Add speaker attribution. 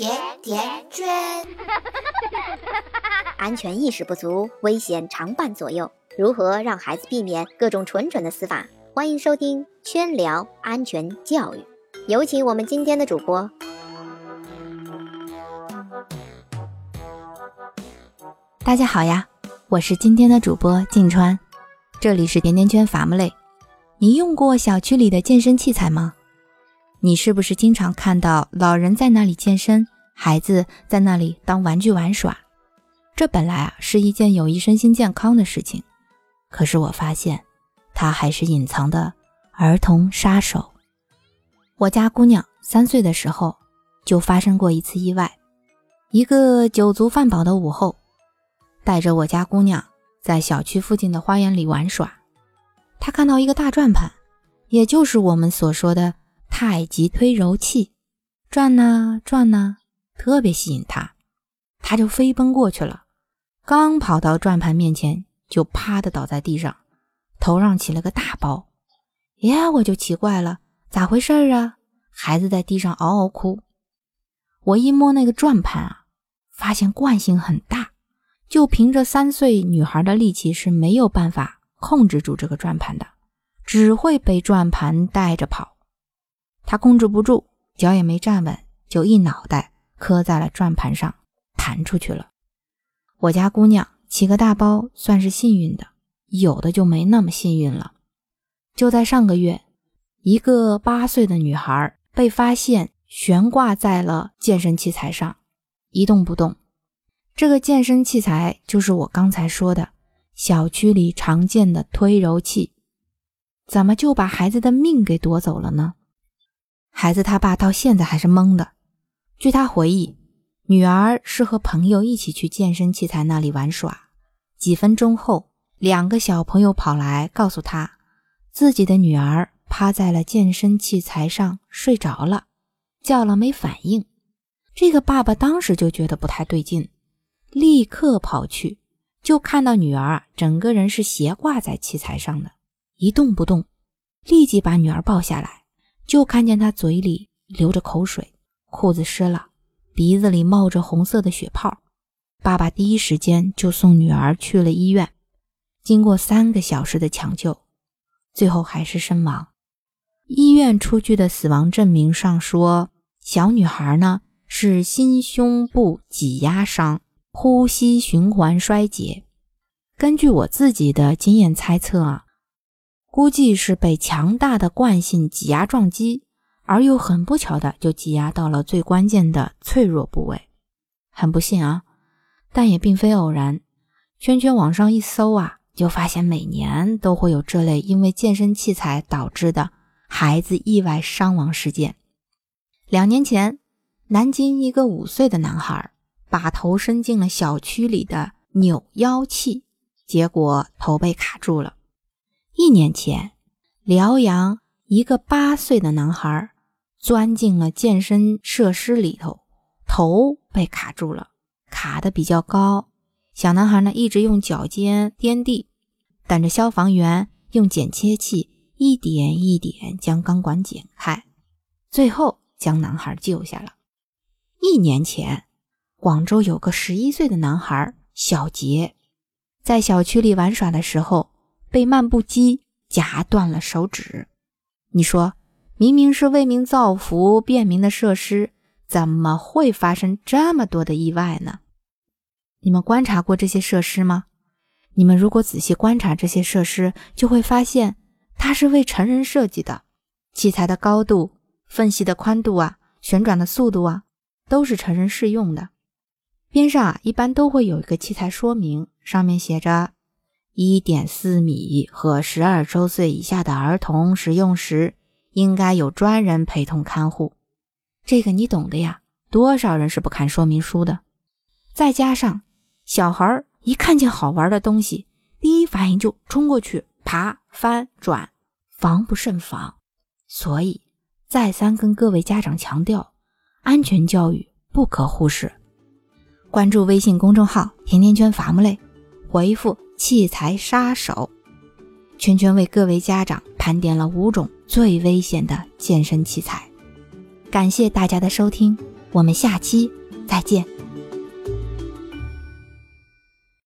Speaker 1: 甜甜圈。
Speaker 2: 安全意识不足，危险常伴左右。如何让孩子避免各种蠢蠢的死法？欢迎收听圈聊安全教育。有请我们今天的主播。
Speaker 3: 大家好呀，我是今天的主播静川，这里是甜甜圈伐木累。你用过小区里的健身器材吗？你是不是经常看到老人在那里健身，孩子在那里当玩具玩耍？这本来啊是一件有益身心健康的事情，可是我发现，它还是隐藏的儿童杀手。我家姑娘三岁的时候就发生过一次意外，一个酒足饭饱的午后，带着我家姑娘在小区附近的花园里玩耍，她看到一个大转盘，也就是我们所说的。太极推柔器，转呐转呐，特别吸引他，他就飞奔过去了。刚跑到转盘面前，就啪的倒在地上，头上起了个大包。呀，我就奇怪了，咋回事啊？孩子在地上嗷嗷哭。我一摸那个转盘啊，发现惯性很大，就凭着三岁女孩的力气是没有办法控制住这个转盘的，只会被转盘带着跑。他控制不住，脚也没站稳，就一脑袋磕在了转盘上，弹出去了。我家姑娘起个大包算是幸运的，有的就没那么幸运了。就在上个月，一个八岁的女孩被发现悬挂在了健身器材上，一动不动。这个健身器材就是我刚才说的小区里常见的推揉器，怎么就把孩子的命给夺走了呢？孩子他爸到现在还是懵的。据他回忆，女儿是和朋友一起去健身器材那里玩耍。几分钟后，两个小朋友跑来告诉他，自己的女儿趴在了健身器材上睡着了，叫了没反应。这个爸爸当时就觉得不太对劲，立刻跑去，就看到女儿整个人是斜挂在器材上的，一动不动，立即把女儿抱下来。就看见他嘴里流着口水，裤子湿了，鼻子里冒着红色的血泡。爸爸第一时间就送女儿去了医院，经过三个小时的抢救，最后还是身亡。医院出具的死亡证明上说，小女孩呢是心胸部挤压伤，呼吸循环衰竭。根据我自己的经验猜测啊。估计是被强大的惯性挤压撞击，而又很不巧的就挤压到了最关键的脆弱部位，很不幸啊！但也并非偶然。圈圈网上一搜啊，就发现每年都会有这类因为健身器材导致的孩子意外伤亡事件。两年前，南京一个五岁的男孩把头伸进了小区里的扭腰器，结果头被卡住了。一年前，辽阳一个八岁的男孩钻进了健身设施里头，头被卡住了，卡的比较高。小男孩呢一直用脚尖颠地，等着消防员用剪切器一点一点将钢管剪开，最后将男孩救下了。一年前，广州有个十一岁的男孩小杰，在小区里玩耍的时候。被漫步机夹断了手指，你说明明是为民造福、便民的设施，怎么会发生这么多的意外呢？你们观察过这些设施吗？你们如果仔细观察这些设施，就会发现它是为成人设计的，器材的高度、缝隙的宽度啊、旋转的速度啊，都是成人适用的。边上啊，一般都会有一个器材说明，上面写着。一点四米和十二周岁以下的儿童使用时，应该有专人陪同看护。这个你懂的呀，多少人是不看说明书的？再加上小孩一看见好玩的东西，第一反应就冲过去爬、翻、转，防不胜防。所以再三跟各位家长强调，安全教育不可忽视。关注微信公众号“甜甜圈伐木累”，回复。器材杀手，圈圈为各位家长盘点了五种最危险的健身器材。感谢大家的收听，我们下期再见。